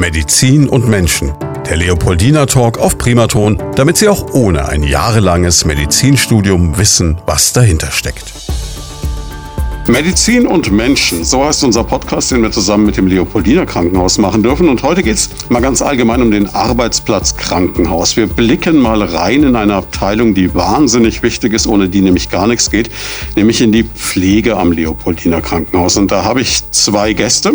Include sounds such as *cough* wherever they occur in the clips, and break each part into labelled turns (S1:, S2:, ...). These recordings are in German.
S1: Medizin und Menschen. Der Leopoldina Talk auf Primaton, damit Sie auch ohne ein jahrelanges Medizinstudium wissen, was dahinter steckt. Medizin und Menschen, so heißt unser Podcast, den wir zusammen mit dem Leopoldiner Krankenhaus machen dürfen. Und heute geht es mal ganz allgemein um den Arbeitsplatz Krankenhaus. Wir blicken mal rein in eine Abteilung, die wahnsinnig wichtig ist, ohne die nämlich gar nichts geht, nämlich in die Pflege am Leopoldiner Krankenhaus. Und da habe ich zwei Gäste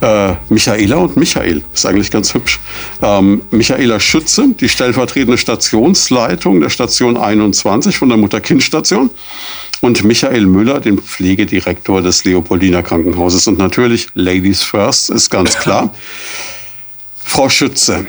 S1: äh, Michaela und Michael. Ist eigentlich ganz hübsch. Ähm, Michaela Schütze, die stellvertretende Stationsleitung der Station 21 von der Mutter-Kind-Station. Und Michael Müller, den Pflegedirektor des Leopoldiner Krankenhauses. Und natürlich Ladies First ist ganz klar. *laughs* Frau Schütze,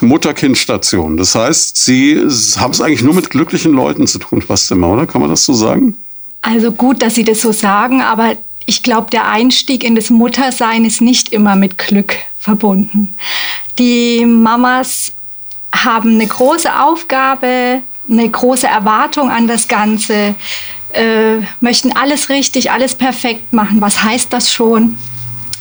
S1: Mutter-Kind-Station. Das heißt, Sie haben es eigentlich nur mit glücklichen Leuten zu tun, fast immer, oder? Kann man das so sagen?
S2: Also gut, dass Sie das so sagen, aber ich glaube, der Einstieg in das Muttersein ist nicht immer mit Glück verbunden. Die Mamas haben eine große Aufgabe, eine große Erwartung an das Ganze, äh, möchten alles richtig, alles perfekt machen. Was heißt das schon?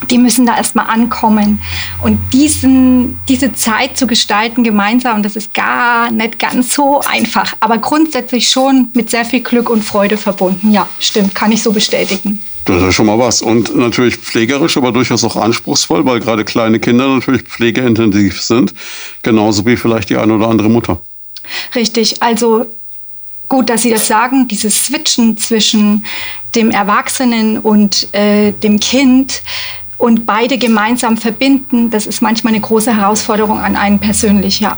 S2: Die müssen da erstmal ankommen. Und diesen, diese Zeit zu gestalten gemeinsam, das ist gar nicht ganz so einfach, aber grundsätzlich schon mit sehr viel Glück und Freude verbunden. Ja, stimmt, kann ich so bestätigen.
S1: Das ist schon mal was. Und natürlich pflegerisch, aber durchaus auch anspruchsvoll, weil gerade kleine Kinder natürlich pflegeintensiv sind. Genauso wie vielleicht die eine oder andere Mutter.
S2: Richtig. Also gut, dass Sie das sagen. Dieses Switchen zwischen dem Erwachsenen und äh, dem Kind und beide gemeinsam verbinden, das ist manchmal eine große Herausforderung an einen persönlich, ja.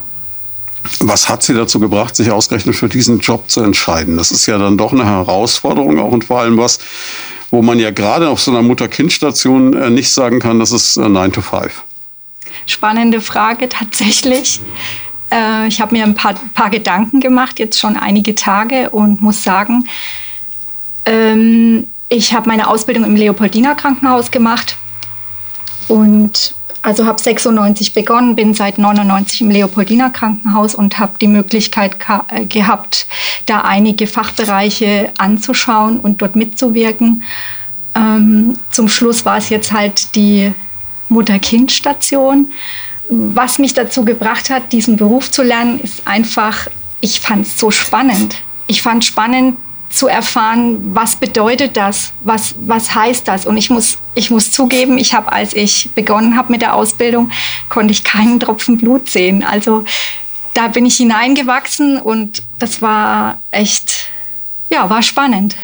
S1: Was hat Sie dazu gebracht, sich ausgerechnet für diesen Job zu entscheiden? Das ist ja dann doch eine Herausforderung auch und vor allem was, wo man ja gerade auf so einer Mutter-Kind-Station äh, nicht sagen kann, das ist 9 äh, to 5?
S2: Spannende Frage tatsächlich. Äh, ich habe mir ein paar, paar, Gedanken gemacht, jetzt schon einige Tage und muss sagen, ähm, ich habe meine Ausbildung im Leopoldiner Krankenhaus gemacht und also habe 96 begonnen, bin seit 99 im Leopoldiner Krankenhaus und habe die Möglichkeit äh, gehabt, da einige Fachbereiche anzuschauen und dort mitzuwirken. Ähm, zum Schluss war es jetzt halt die Mutter-Kind-Station. Was mich dazu gebracht hat, diesen Beruf zu lernen, ist einfach, ich fand es so spannend. Ich fand spannend, zu erfahren, was bedeutet das, was, was heißt das. Und ich muss, ich muss zugeben, ich habe, als ich begonnen habe mit der Ausbildung, konnte ich keinen Tropfen Blut sehen. Also da bin ich hineingewachsen und das war echt, ja, war spannend.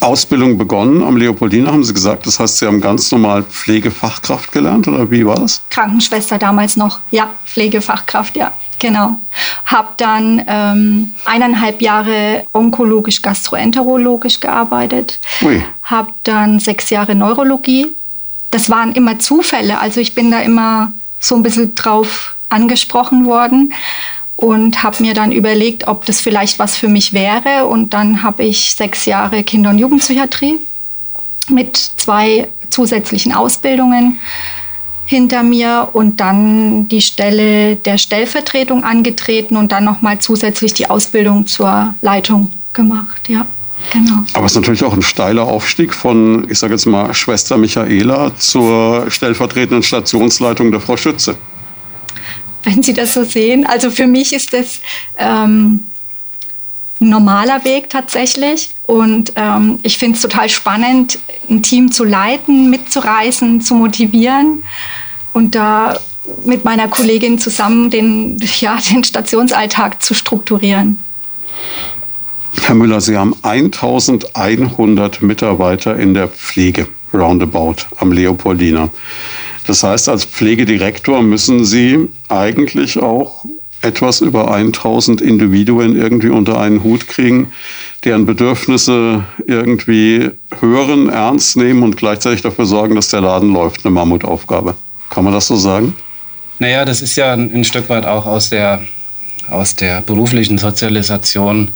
S1: Ausbildung begonnen am Leopoldina, haben Sie gesagt. Das heißt, Sie haben ganz normal Pflegefachkraft gelernt oder wie war das?
S2: Krankenschwester damals noch, ja, Pflegefachkraft, ja. Genau. Habe dann ähm, eineinhalb Jahre onkologisch-gastroenterologisch gearbeitet. Habe dann sechs Jahre Neurologie. Das waren immer Zufälle. Also ich bin da immer so ein bisschen drauf angesprochen worden und habe mir dann überlegt, ob das vielleicht was für mich wäre. Und dann habe ich sechs Jahre Kinder- und Jugendpsychiatrie mit zwei zusätzlichen Ausbildungen hinter mir und dann die Stelle der Stellvertretung angetreten und dann nochmal zusätzlich die Ausbildung zur Leitung gemacht, ja. Genau.
S1: Aber es ist natürlich auch ein steiler Aufstieg von, ich sage jetzt mal, Schwester Michaela zur stellvertretenden Stationsleitung der Frau Schütze.
S2: Wenn Sie das so sehen. Also für mich ist das ähm, ein normaler Weg tatsächlich. Und ähm, ich finde es total spannend, ein Team zu leiten, mitzureißen, zu motivieren und da mit meiner Kollegin zusammen den, *laughs* ja, den Stationsalltag zu strukturieren.
S1: Herr Müller, Sie haben 1100 Mitarbeiter in der Pflege, roundabout, am Leopoldiner. Das heißt, als Pflegedirektor müssen Sie eigentlich auch etwas über 1000 Individuen irgendwie unter einen Hut kriegen, deren Bedürfnisse irgendwie hören, ernst nehmen und gleichzeitig dafür sorgen, dass der Laden läuft. Eine Mammutaufgabe. Kann man das so sagen?
S3: Naja, das ist ja ein, ein Stück weit auch aus der, aus der beruflichen Sozialisation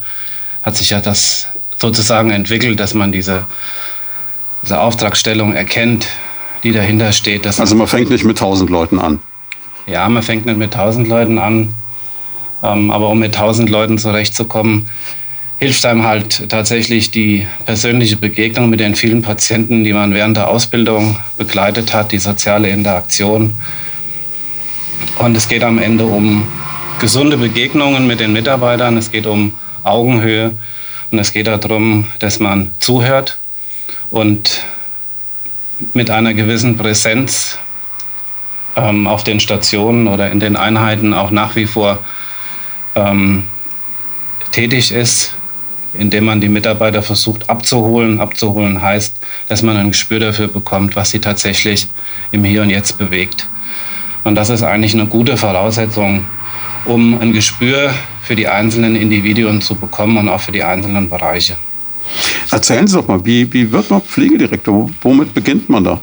S3: hat sich ja das sozusagen entwickelt, dass man diese, diese Auftragsstellung erkennt, die dahinter steht.
S1: also man fängt nicht mit 1000 Leuten an.
S3: Ja, man fängt nicht mit 1000 Leuten an. Ähm, aber um mit 1000 Leuten zurechtzukommen, hilft einem halt tatsächlich die persönliche Begegnung mit den vielen Patienten, die man während der Ausbildung begleitet hat, die soziale Interaktion. Und es geht am Ende um gesunde Begegnungen mit den Mitarbeitern, es geht um Augenhöhe und es geht darum, dass man zuhört und mit einer gewissen Präsenz ähm, auf den Stationen oder in den Einheiten auch nach wie vor ähm, tätig ist, indem man die Mitarbeiter versucht abzuholen. Abzuholen heißt, dass man ein Gespür dafür bekommt, was sie tatsächlich im Hier und Jetzt bewegt. Und das ist eigentlich eine gute Voraussetzung, um ein Gespür für die einzelnen Individuen zu bekommen und auch für die einzelnen Bereiche.
S1: Erzählen Sie doch mal, wie, wie wird man Pflegedirektor? Womit beginnt man da?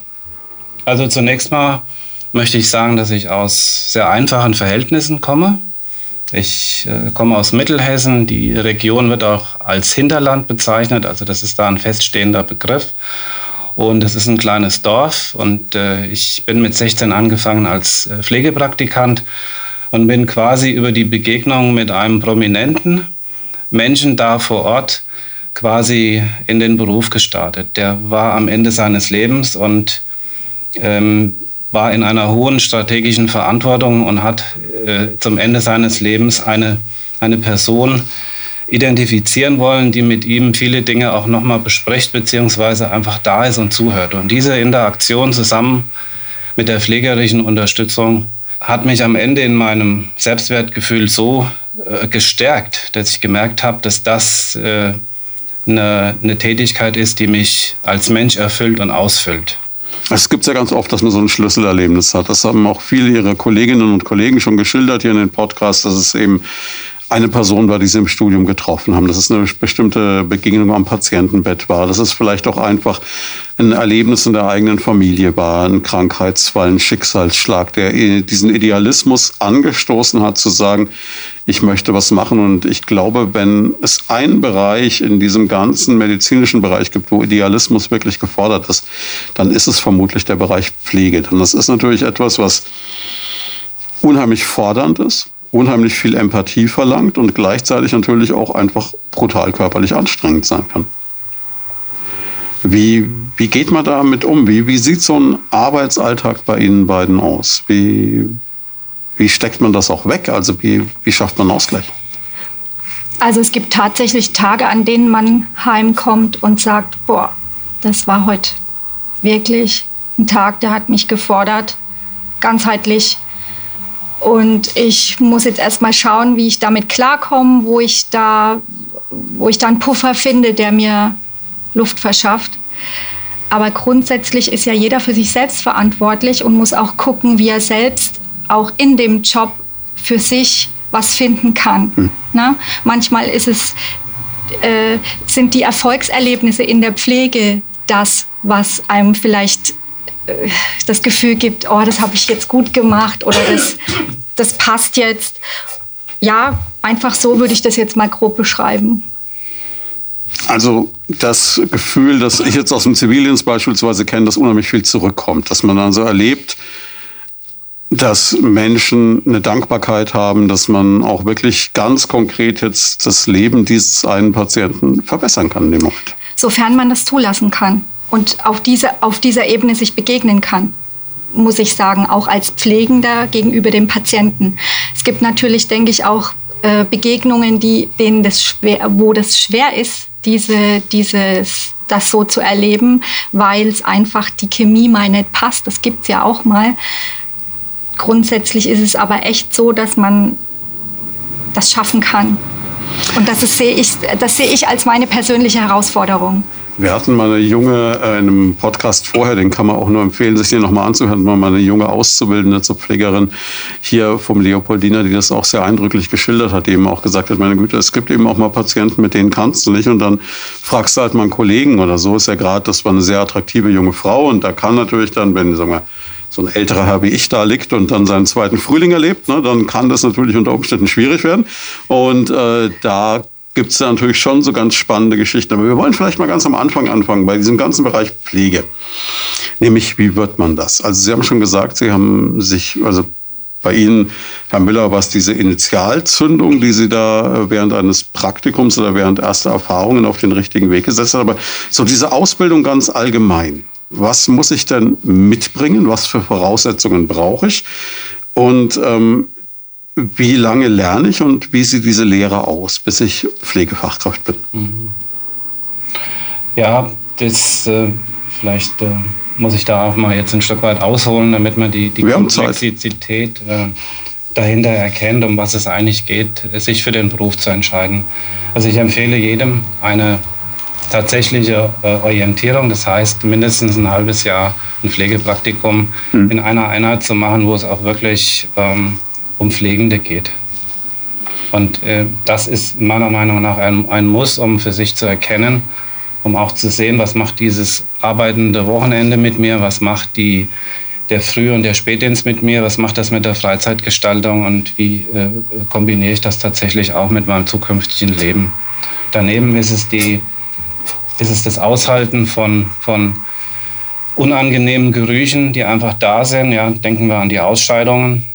S3: Also zunächst mal möchte ich sagen, dass ich aus sehr einfachen Verhältnissen komme. Ich äh, komme aus Mittelhessen. Die Region wird auch als Hinterland bezeichnet. Also das ist da ein feststehender Begriff. Und es ist ein kleines Dorf. Und äh, ich bin mit 16 angefangen als äh, Pflegepraktikant und bin quasi über die Begegnung mit einem prominenten Menschen da vor Ort quasi in den Beruf gestartet. Der war am Ende seines Lebens und ähm, war in einer hohen strategischen Verantwortung und hat äh, zum Ende seines Lebens eine, eine Person identifizieren wollen, die mit ihm viele Dinge auch nochmal bespricht, beziehungsweise einfach da ist und zuhört. Und diese Interaktion zusammen mit der pflegerischen Unterstützung hat mich am Ende in meinem Selbstwertgefühl so äh, gestärkt, dass ich gemerkt habe, dass das äh, eine, eine Tätigkeit ist, die mich als Mensch erfüllt und ausfüllt.
S1: Es gibt ja ganz oft, dass man so ein Schlüsselerlebnis hat. Das haben auch viele Ihrer Kolleginnen und Kollegen schon geschildert hier in den Podcasts, dass es eben eine Person war, die sie im Studium getroffen haben, dass es eine bestimmte Begegnung am Patientenbett war, dass es vielleicht auch einfach ein Erlebnis in der eigenen Familie war, ein Krankheitsfall, ein Schicksalsschlag, der diesen Idealismus angestoßen hat, zu sagen, ich möchte was machen. Und ich glaube, wenn es einen Bereich in diesem ganzen medizinischen Bereich gibt, wo Idealismus wirklich gefordert ist, dann ist es vermutlich der Bereich Pflege. Denn das ist natürlich etwas, was unheimlich fordernd ist unheimlich viel Empathie verlangt und gleichzeitig natürlich auch einfach brutal körperlich anstrengend sein kann. Wie, wie geht man damit um? Wie, wie sieht so ein Arbeitsalltag bei Ihnen beiden aus? Wie, wie steckt man das auch weg? Also wie, wie schafft man Ausgleich?
S2: Also es gibt tatsächlich Tage, an denen man heimkommt und sagt, boah, das war heute wirklich ein Tag, der hat mich gefordert, ganzheitlich und ich muss jetzt erstmal schauen, wie ich damit klarkomme, wo ich da, wo ich da einen Puffer finde, der mir Luft verschafft. Aber grundsätzlich ist ja jeder für sich selbst verantwortlich und muss auch gucken, wie er selbst auch in dem Job für sich was finden kann. Hm. Na? Manchmal ist es, äh, sind die Erfolgserlebnisse in der Pflege das, was einem vielleicht das Gefühl gibt, oh, das habe ich jetzt gut gemacht oder das, das passt jetzt. Ja, einfach so würde ich das jetzt mal grob beschreiben.
S1: Also das Gefühl, das ich jetzt aus dem Zivildienst beispielsweise kenne, dass unheimlich viel zurückkommt, dass man also erlebt, dass Menschen eine Dankbarkeit haben, dass man auch wirklich ganz konkret jetzt das Leben dieses einen Patienten verbessern kann in dem Moment.
S2: Sofern man das zulassen kann und auf, diese, auf dieser Ebene sich begegnen kann muss ich sagen, auch als Pflegender gegenüber dem Patienten. Es gibt natürlich, denke ich, auch äh, Begegnungen, die, denen das schwer, wo das schwer ist, diese, dieses, das so zu erleben, weil es einfach die Chemie mal nicht passt. Das gibt es ja auch mal. Grundsätzlich ist es aber echt so, dass man das schaffen kann. Und das sehe ich, das sehe ich als meine persönliche Herausforderung.
S1: Wir hatten mal eine junge, äh, in einem Podcast vorher, den kann man auch nur empfehlen, sich den nochmal anzuhören, mal eine junge Auszubildende zur Pflegerin hier vom Leopoldiner, die das auch sehr eindrücklich geschildert hat, die eben auch gesagt hat, meine Güte, es gibt eben auch mal Patienten, mit denen kannst du nicht und dann fragst du halt mal einen Kollegen oder so, ist ja gerade, das war eine sehr attraktive junge Frau und da kann natürlich dann, wenn, sagen wir, so ein älterer Herr wie ich da liegt und dann seinen zweiten Frühling erlebt, ne, dann kann das natürlich unter Umständen schwierig werden. Und äh, da gibt es natürlich schon so ganz spannende Geschichten. Aber wir wollen vielleicht mal ganz am Anfang anfangen, bei diesem ganzen Bereich Pflege. Nämlich, wie wird man das? Also Sie haben schon gesagt, Sie haben sich, also bei Ihnen, Herr Müller, was diese Initialzündung, die Sie da während eines Praktikums oder während erster Erfahrungen auf den richtigen Weg gesetzt haben. Aber so diese Ausbildung ganz allgemein. Was muss ich denn mitbringen? Was für Voraussetzungen brauche ich? Und ähm, wie lange lerne ich und wie sieht diese Lehre aus, bis ich Pflegefachkraft bin? Mhm.
S3: Ja, das äh, vielleicht äh, muss ich da auch mal jetzt ein Stück weit ausholen, damit man die, die Komplexität äh, dahinter erkennt, um was es eigentlich geht, sich für den Beruf zu entscheiden. Also ich empfehle jedem eine tatsächliche äh, Orientierung, das heißt mindestens ein halbes Jahr ein Pflegepraktikum mhm. in einer Einheit zu machen, wo es auch wirklich ähm, um Pflegende geht. Und äh, das ist meiner Meinung nach ein, ein Muss, um für sich zu erkennen, um auch zu sehen, was macht dieses arbeitende Wochenende mit mir, was macht die, der Früh- und der Spätdienst mit mir, was macht das mit der Freizeitgestaltung und wie äh, kombiniere ich das tatsächlich auch mit meinem zukünftigen Leben. Daneben ist es, die, ist es das Aushalten von, von unangenehmen Gerüchen, die einfach da sind. Ja, denken wir an die Ausscheidungen.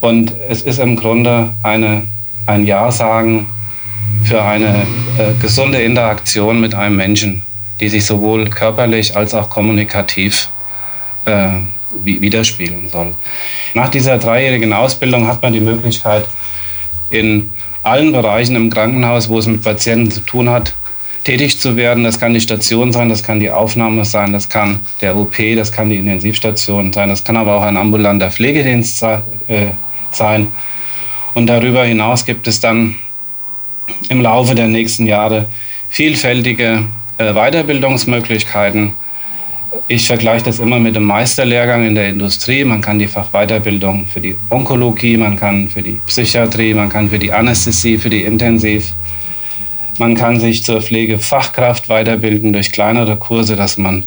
S3: Und es ist im Grunde eine, ein Ja sagen für eine äh, gesunde Interaktion mit einem Menschen, die sich sowohl körperlich als auch kommunikativ äh, widerspiegeln soll. Nach dieser dreijährigen Ausbildung hat man die Möglichkeit, in allen Bereichen im Krankenhaus, wo es mit Patienten zu tun hat, tätig zu werden. Das kann die Station sein, das kann die Aufnahme sein, das kann der OP, das kann die Intensivstation sein, das kann aber auch ein ambulanter Pflegedienst äh, sein. Und darüber hinaus gibt es dann im Laufe der nächsten Jahre vielfältige äh, Weiterbildungsmöglichkeiten. Ich vergleiche das immer mit dem Meisterlehrgang in der Industrie. Man kann die Fachweiterbildung für die Onkologie, man kann für die Psychiatrie, man kann für die Anästhesie, für die Intensiv. Man kann sich zur Pflegefachkraft weiterbilden durch kleinere Kurse, dass man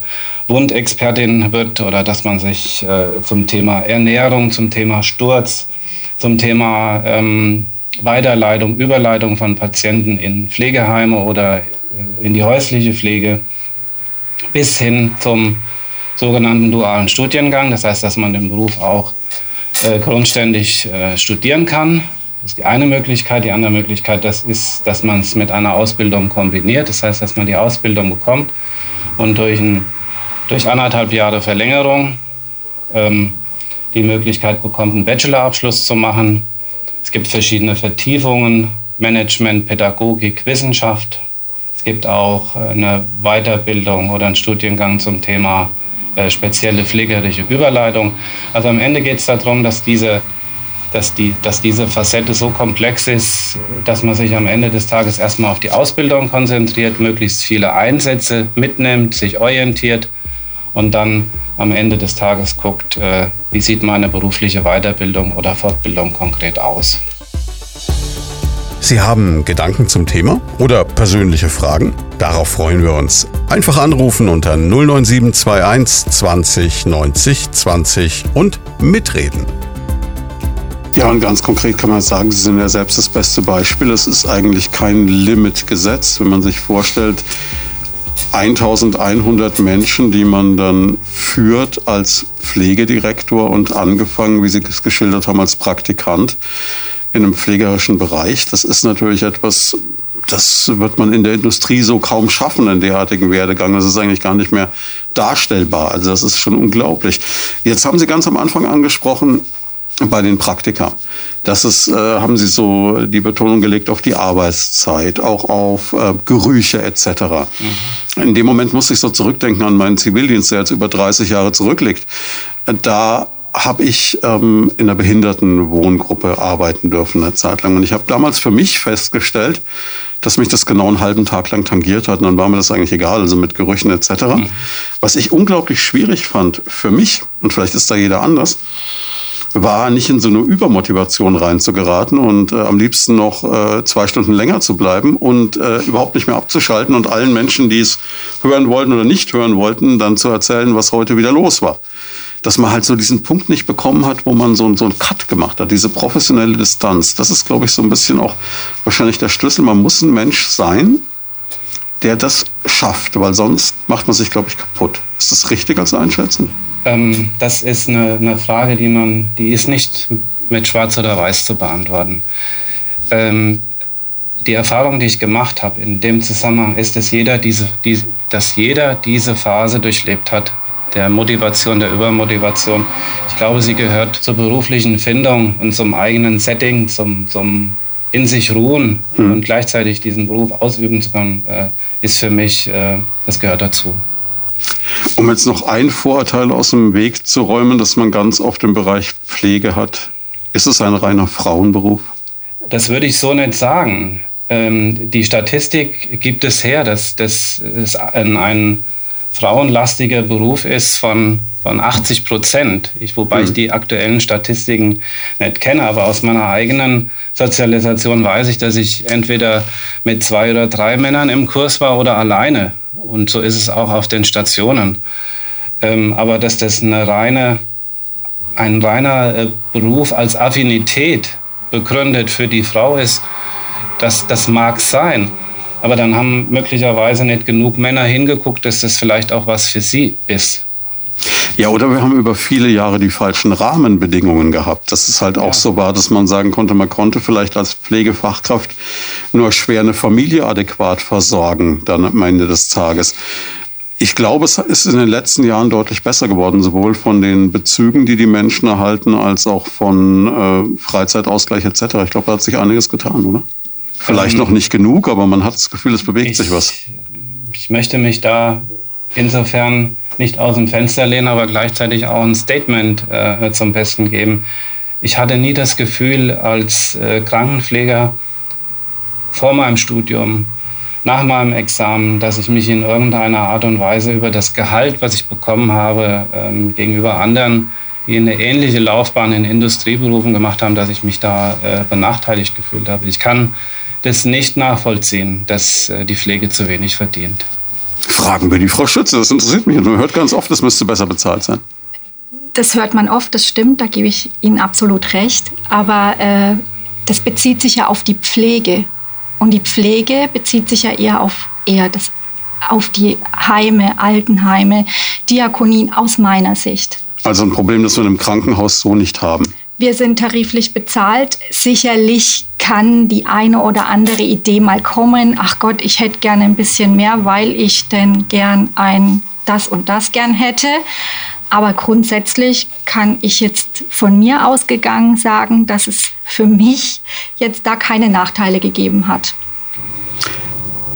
S3: Wundexpertin wird oder dass man sich äh, zum Thema Ernährung, zum Thema Sturz, zum Thema ähm, Weiterleitung, Überleitung von Patienten in Pflegeheime oder äh, in die häusliche Pflege bis hin zum sogenannten dualen Studiengang. Das heißt, dass man den Beruf auch äh, grundständig äh, studieren kann. Das ist die eine Möglichkeit. Die andere Möglichkeit das ist, dass man es mit einer Ausbildung kombiniert. Das heißt, dass man die Ausbildung bekommt und durch, ein, durch anderthalb Jahre Verlängerung ähm, die Möglichkeit bekommt, einen Bachelorabschluss zu machen es gibt verschiedene Vertiefungen, Management, Pädagogik, Wissenschaft. Es gibt auch äh, eine Weiterbildung oder einen Studiengang zum Thema äh, spezielle pflegerische Überleitung. Also am Ende geht es darum, dass diese, dass, die, dass diese Facette so komplex ist, dass man sich am Ende des Tages erstmal auf die Ausbildung konzentriert, möglichst viele Einsätze mitnimmt, sich orientiert und dann am Ende des Tages guckt, äh, wie sieht meine berufliche Weiterbildung oder Fortbildung konkret aus.
S1: Sie haben Gedanken zum Thema oder persönliche Fragen? Darauf freuen wir uns. Einfach anrufen unter 09721 20 90 20 und mitreden. Ja, und ganz konkret kann man sagen, Sie sind ja selbst das beste Beispiel. Es ist eigentlich kein Limit gesetzt, wenn man sich vorstellt, 1100 Menschen, die man dann führt als Pflegedirektor und angefangen, wie Sie es geschildert haben, als Praktikant in einem pflegerischen Bereich. Das ist natürlich etwas, das wird man in der Industrie so kaum schaffen, einen derartigen Werdegang. Das ist eigentlich gar nicht mehr darstellbar. Also das ist schon unglaublich. Jetzt haben Sie ganz am Anfang angesprochen, bei den Praktika. Das ist, äh, haben Sie so die Betonung gelegt auf die Arbeitszeit, auch auf äh, Gerüche etc. Mhm. In dem Moment muss ich so zurückdenken an meinen Zivildienst, der jetzt über 30 Jahre zurückliegt. Da habe ich ähm, in einer Behindertenwohngruppe arbeiten dürfen eine Zeit lang. Und ich habe damals für mich festgestellt, dass mich das genau einen halben Tag lang tangiert hat. Und dann war mir das eigentlich egal, also mit Gerüchen etc. Mhm. Was ich unglaublich schwierig fand für mich, und vielleicht ist da jeder anders, war nicht in so eine Übermotivation reinzugeraten und äh, am liebsten noch äh, zwei Stunden länger zu bleiben und äh, überhaupt nicht mehr abzuschalten und allen Menschen, die es hören wollten oder nicht hören wollten, dann zu erzählen, was heute wieder los war. Dass man halt so diesen Punkt nicht bekommen hat, wo man so, so einen Cut gemacht hat, diese professionelle Distanz. Das ist, glaube ich, so ein bisschen auch wahrscheinlich der Schlüssel. Man muss ein Mensch sein, der das schafft, weil sonst macht man sich, glaube ich, kaputt. Ist das richtig als Einschätzung?
S3: Ähm, das ist eine, eine, Frage, die man, die ist nicht mit Schwarz oder Weiß zu beantworten. Ähm, die Erfahrung, die ich gemacht habe in dem Zusammenhang, ist, dass jeder diese, die, dass jeder diese Phase durchlebt hat der Motivation, der Übermotivation. Ich glaube, sie gehört zur beruflichen Findung und zum eigenen Setting, zum, zum in sich ruhen mhm. und gleichzeitig diesen Beruf ausüben zu können, äh, ist für mich, äh, das gehört dazu.
S1: Um jetzt noch ein Vorurteil aus dem Weg zu räumen, das man ganz oft im Bereich Pflege hat, ist es ein reiner Frauenberuf?
S3: Das würde ich so nicht sagen. Ähm, die Statistik gibt es her, dass das ein, ein frauenlastiger Beruf ist von, von 80 Prozent. Ich, wobei mhm. ich die aktuellen Statistiken nicht kenne, aber aus meiner eigenen Sozialisation weiß ich, dass ich entweder mit zwei oder drei Männern im Kurs war oder alleine. Und so ist es auch auf den Stationen. Ähm, aber dass das eine reine, ein reiner äh, Beruf als Affinität begründet für die Frau ist, das, das mag sein. Aber dann haben möglicherweise nicht genug Männer hingeguckt, dass das vielleicht auch was für sie ist.
S1: Ja, oder wir haben über viele Jahre die falschen Rahmenbedingungen gehabt. Das ist halt auch ja. so war, dass man sagen konnte, man konnte vielleicht als Pflegefachkraft nur schwer eine Familie adäquat versorgen, dann am Ende des Tages. Ich glaube, es ist in den letzten Jahren deutlich besser geworden, sowohl von den Bezügen, die die Menschen erhalten, als auch von äh, Freizeitausgleich etc. Ich glaube, da hat sich einiges getan, oder? Vielleicht ähm, noch nicht genug, aber man hat das Gefühl, es bewegt
S3: ich,
S1: sich was.
S3: Ich möchte mich da insofern nicht aus dem Fenster lehnen, aber gleichzeitig auch ein Statement äh, zum Besten geben. Ich hatte nie das Gefühl, als äh, Krankenpfleger vor meinem Studium, nach meinem Examen, dass ich mich in irgendeiner Art und Weise über das Gehalt, was ich bekommen habe, ähm, gegenüber anderen, die eine ähnliche Laufbahn in Industrieberufen gemacht haben, dass ich mich da äh, benachteiligt gefühlt habe. Ich kann das nicht nachvollziehen, dass äh, die Pflege zu wenig verdient.
S1: Fragen wir die Frau Schütze, das interessiert mich. Man hört ganz oft, das müsste besser bezahlt sein.
S2: Das hört man oft, das stimmt, da gebe ich Ihnen absolut recht. Aber äh, das bezieht sich ja auf die Pflege. Und die Pflege bezieht sich ja eher auf eher das, auf die Heime, Altenheime, Diakonien aus meiner Sicht.
S1: Also ein Problem, das wir im Krankenhaus so nicht haben.
S2: Wir sind tariflich bezahlt. Sicherlich kann die eine oder andere Idee mal kommen. Ach Gott, ich hätte gerne ein bisschen mehr, weil ich denn gern ein das und das gern hätte. Aber grundsätzlich kann ich jetzt von mir ausgegangen sagen, dass es für mich jetzt da keine Nachteile gegeben hat.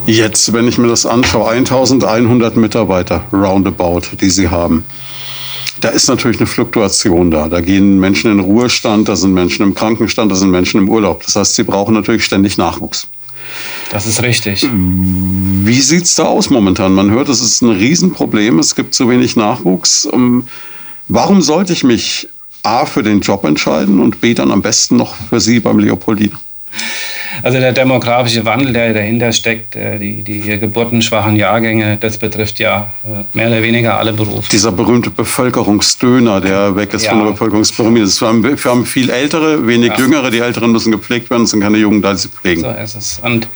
S1: Jetzt, wenn ich mir das anschaue, 1100 Mitarbeiter roundabout, die Sie haben da ist natürlich eine Fluktuation da. Da gehen Menschen in Ruhestand, da sind Menschen im Krankenstand, da sind Menschen im Urlaub. Das heißt, sie brauchen natürlich ständig Nachwuchs.
S3: Das ist richtig.
S1: Wie sieht es da aus momentan? Man hört, es ist ein Riesenproblem, es gibt zu wenig Nachwuchs. Ähm, warum sollte ich mich A für den Job entscheiden und B dann am besten noch für Sie beim Leopoldina?
S3: Also der demografische Wandel, der dahinter steckt, äh, die, die geburtenschwachen Jahrgänge, das betrifft ja äh, mehr oder weniger alle Berufe.
S1: Dieser berühmte Bevölkerungsdöner, der weg ist ja. von der Bevölkerungspyramide. Das wir, haben, wir haben viel Ältere, wenig ja. Jüngere. Die Älteren müssen gepflegt werden, es sind keine Jungen da, die sie pflegen.
S3: So ist es. Und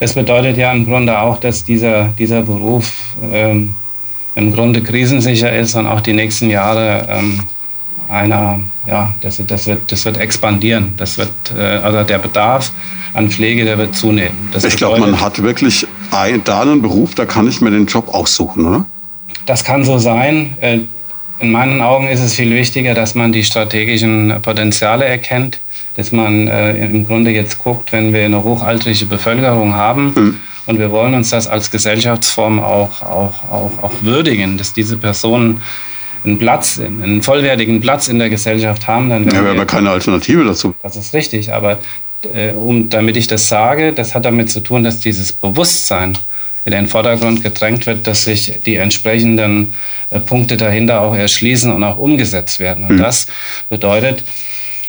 S3: das bedeutet ja im Grunde auch, dass dieser, dieser Beruf ähm, im Grunde krisensicher ist und auch die nächsten Jahre ähm, einer, ja, das, das, wird, das wird expandieren. Das wird, äh, also der Bedarf an Pflege, der wird zunehmen.
S1: Das ich glaube, man hat wirklich ein, da einen Beruf, da kann ich mir den Job aussuchen, oder?
S3: Das kann so sein. Äh, in meinen Augen ist es viel wichtiger, dass man die strategischen Potenziale erkennt, dass man äh, im Grunde jetzt guckt, wenn wir eine hochaltrige Bevölkerung haben mhm. und wir wollen uns das als Gesellschaftsform auch, auch, auch, auch würdigen, dass diese Personen einen Platz, einen vollwertigen Platz in der Gesellschaft haben, dann
S1: ja, wir aber keine Alternative dazu.
S3: Das ist richtig, aber äh, um, damit ich das sage, das hat damit zu tun, dass dieses Bewusstsein in den Vordergrund gedrängt wird, dass sich die entsprechenden äh, Punkte dahinter auch erschließen und auch umgesetzt werden. Und mhm. das bedeutet,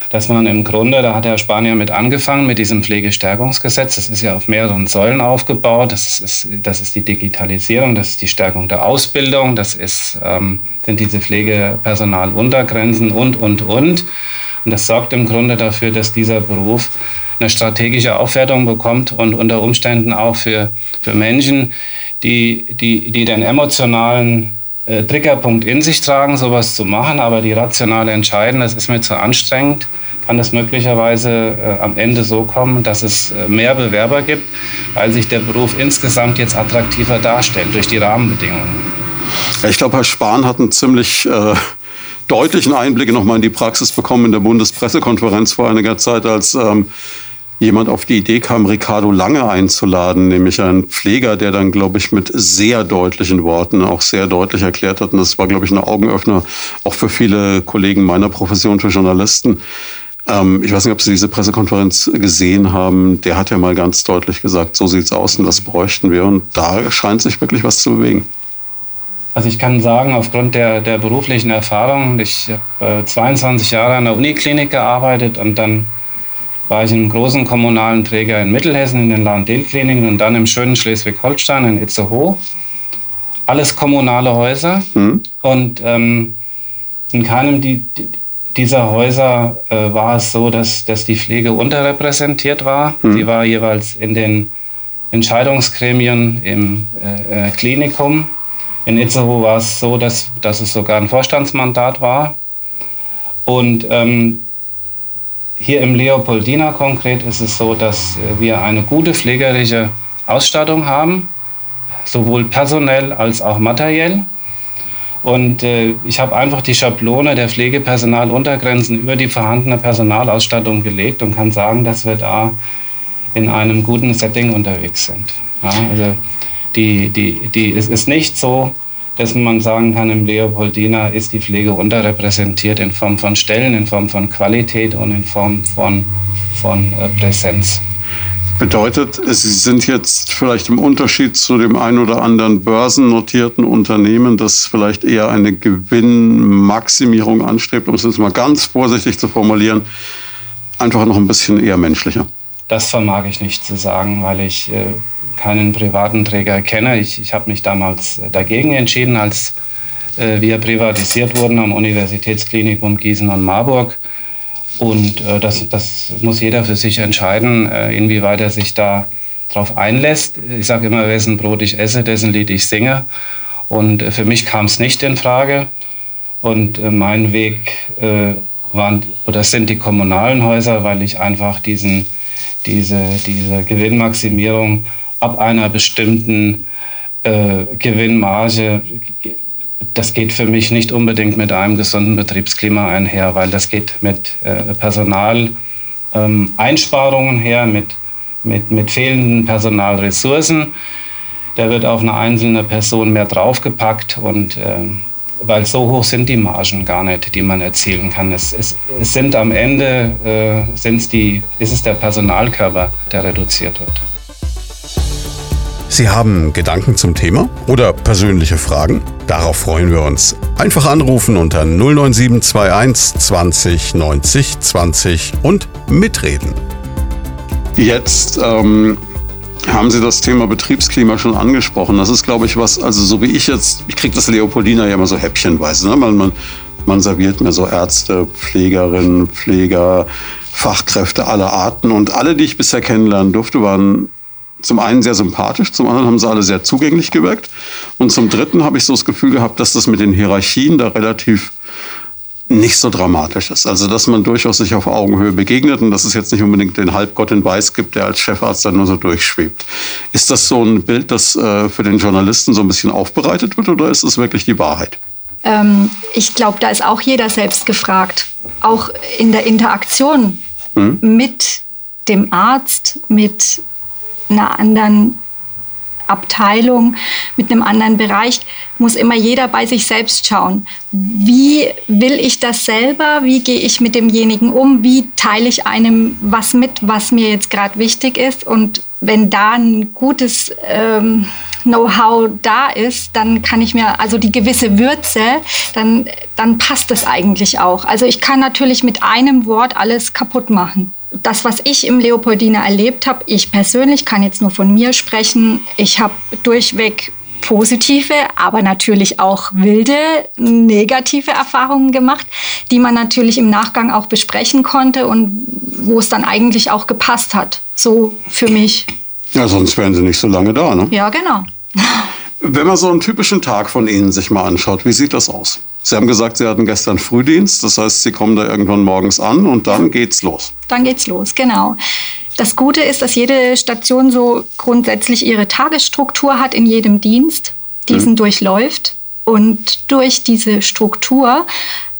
S3: dass man im Grunde, da hat Herr Spanier mit angefangen, mit diesem Pflegestärkungsgesetz, das ist ja auf mehreren Säulen aufgebaut, das ist, das ist die Digitalisierung, das ist die Stärkung der Ausbildung, das ist, ähm, sind diese Pflegepersonaluntergrenzen und, und, und. Und das sorgt im Grunde dafür, dass dieser Beruf eine strategische Aufwertung bekommt und unter Umständen auch für, für Menschen, die, die, die den emotionalen äh, Triggerpunkt in sich tragen, sowas zu machen, aber die rationale entscheiden, das ist mir zu anstrengend, kann das möglicherweise äh, am Ende so kommen, dass es äh, mehr Bewerber gibt, weil sich der Beruf insgesamt jetzt attraktiver darstellt durch die Rahmenbedingungen.
S1: Ich glaube, Herr Spahn hat einen ziemlich äh, deutlichen Einblick nochmal in die Praxis bekommen in der Bundespressekonferenz vor einiger Zeit, als ähm, jemand auf die Idee kam, Ricardo Lange einzuladen, nämlich ein Pfleger, der dann, glaube ich, mit sehr deutlichen Worten auch sehr deutlich erklärt hat, und das war, glaube ich, ein Augenöffner auch für viele Kollegen meiner Profession, für Journalisten. Ähm, ich weiß nicht, ob Sie diese Pressekonferenz gesehen haben. Der hat ja mal ganz deutlich gesagt, so sieht's aus und das bräuchten wir. Und da scheint sich wirklich was zu bewegen.
S3: Also ich kann sagen, aufgrund der, der beruflichen Erfahrung, ich habe äh, 22 Jahre an der Uniklinik gearbeitet und dann war ich in einem großen kommunalen Träger in Mittelhessen in den Lahn-Dill-Kliniken und dann im schönen Schleswig-Holstein in Itzehoe. Alles kommunale Häuser. Mhm. Und ähm, in keinem die, dieser Häuser äh, war es so, dass, dass die Pflege unterrepräsentiert war. Mhm. Sie war jeweils in den Entscheidungsgremien im äh, äh, Klinikum. In Itzehoe war es so, dass, dass es sogar ein Vorstandsmandat war. Und ähm, hier im Leopoldina konkret ist es so, dass äh, wir eine gute pflegerische Ausstattung haben, sowohl personell als auch materiell. Und äh, ich habe einfach die Schablone der Pflegepersonaluntergrenzen über die vorhandene Personalausstattung gelegt und kann sagen, dass wir da in einem guten Setting unterwegs sind. Ja, also die, die, die, es ist nicht so, dass man sagen kann, im Leopoldina ist die Pflege unterrepräsentiert in Form von Stellen, in Form von Qualität und in Form von, von äh, Präsenz.
S1: Bedeutet, Sie sind jetzt vielleicht im Unterschied zu dem ein oder anderen börsennotierten Unternehmen, das vielleicht eher eine Gewinnmaximierung anstrebt, um es jetzt mal ganz vorsichtig zu formulieren, einfach noch ein bisschen eher menschlicher.
S3: Das vermag ich nicht zu sagen, weil ich äh, keinen privaten Träger kenne. Ich, ich habe mich damals dagegen entschieden, als äh, wir privatisiert wurden am Universitätsklinikum Gießen und Marburg. Und äh, das, das muss jeder für sich entscheiden, äh, inwieweit er sich da drauf einlässt. Ich sage immer, wessen Brot ich esse, dessen Lied ich singe. Und äh, für mich kam es nicht in Frage. Und äh, mein Weg äh, waren oder sind die kommunalen Häuser, weil ich einfach diesen, diese, diese Gewinnmaximierung ab einer bestimmten äh, Gewinnmarge, das geht für mich nicht unbedingt mit einem gesunden Betriebsklima einher, weil das geht mit äh, Personaleinsparungen ähm, her, mit, mit, mit fehlenden Personalressourcen. Da wird auf eine einzelne Person mehr draufgepackt und äh, weil so hoch sind die Margen gar nicht, die man erzielen kann. Es, es, es sind am Ende äh, sind's die, ist es der Personalkörper, der reduziert wird.
S1: Sie haben Gedanken zum Thema oder persönliche Fragen? Darauf freuen wir uns. Einfach anrufen unter 09721 20 90 20 und mitreden. Jetzt ähm, haben Sie das Thema Betriebsklima schon angesprochen. Das ist, glaube ich, was, also so wie ich jetzt, ich kriege das Leopoldina ja immer so häppchenweise. Ne? Man, man, man serviert mir so Ärzte, Pflegerinnen, Pfleger, Fachkräfte aller Arten. Und alle, die ich bisher kennenlernen durfte, waren zum einen sehr sympathisch, zum anderen haben sie alle sehr zugänglich gewirkt. Und zum dritten habe ich so das Gefühl gehabt, dass das mit den Hierarchien da relativ nicht so dramatisch ist. Also, dass man durchaus sich auf Augenhöhe begegnet und dass es jetzt nicht unbedingt den Halbgott in Weiß gibt, der als Chefarzt dann nur so durchschwebt. Ist das so ein Bild, das äh, für den Journalisten so ein bisschen aufbereitet wird oder ist es wirklich die Wahrheit?
S2: Ähm, ich glaube, da ist auch jeder selbst gefragt. Auch in der Interaktion hm? mit dem Arzt, mit einer anderen Abteilung, mit einem anderen Bereich, muss immer jeder bei sich selbst schauen. Wie will ich das selber? Wie gehe ich mit demjenigen um? Wie teile ich einem was mit, was mir jetzt gerade wichtig ist? Und wenn da ein gutes ähm, Know-how da ist, dann kann ich mir, also die gewisse Würze, dann, dann passt es eigentlich auch. Also ich kann natürlich mit einem Wort alles kaputt machen das, was ich im Leopoldina erlebt habe, ich persönlich kann jetzt nur von mir sprechen. Ich habe durchweg positive, aber natürlich auch wilde, negative Erfahrungen gemacht, die man natürlich im Nachgang auch besprechen konnte und wo es dann eigentlich auch gepasst hat. So für mich.
S1: Ja, sonst wären sie nicht so lange da, ne?
S2: Ja, genau.
S1: Wenn man so einen typischen Tag von Ihnen sich mal anschaut, wie sieht das aus? Sie haben gesagt, Sie hatten gestern Frühdienst, das heißt, Sie kommen da irgendwann morgens an und dann geht's los.
S2: Dann geht's los, genau. Das Gute ist, dass jede Station so grundsätzlich ihre Tagesstruktur hat in jedem Dienst, diesen mhm. durchläuft. Und durch diese Struktur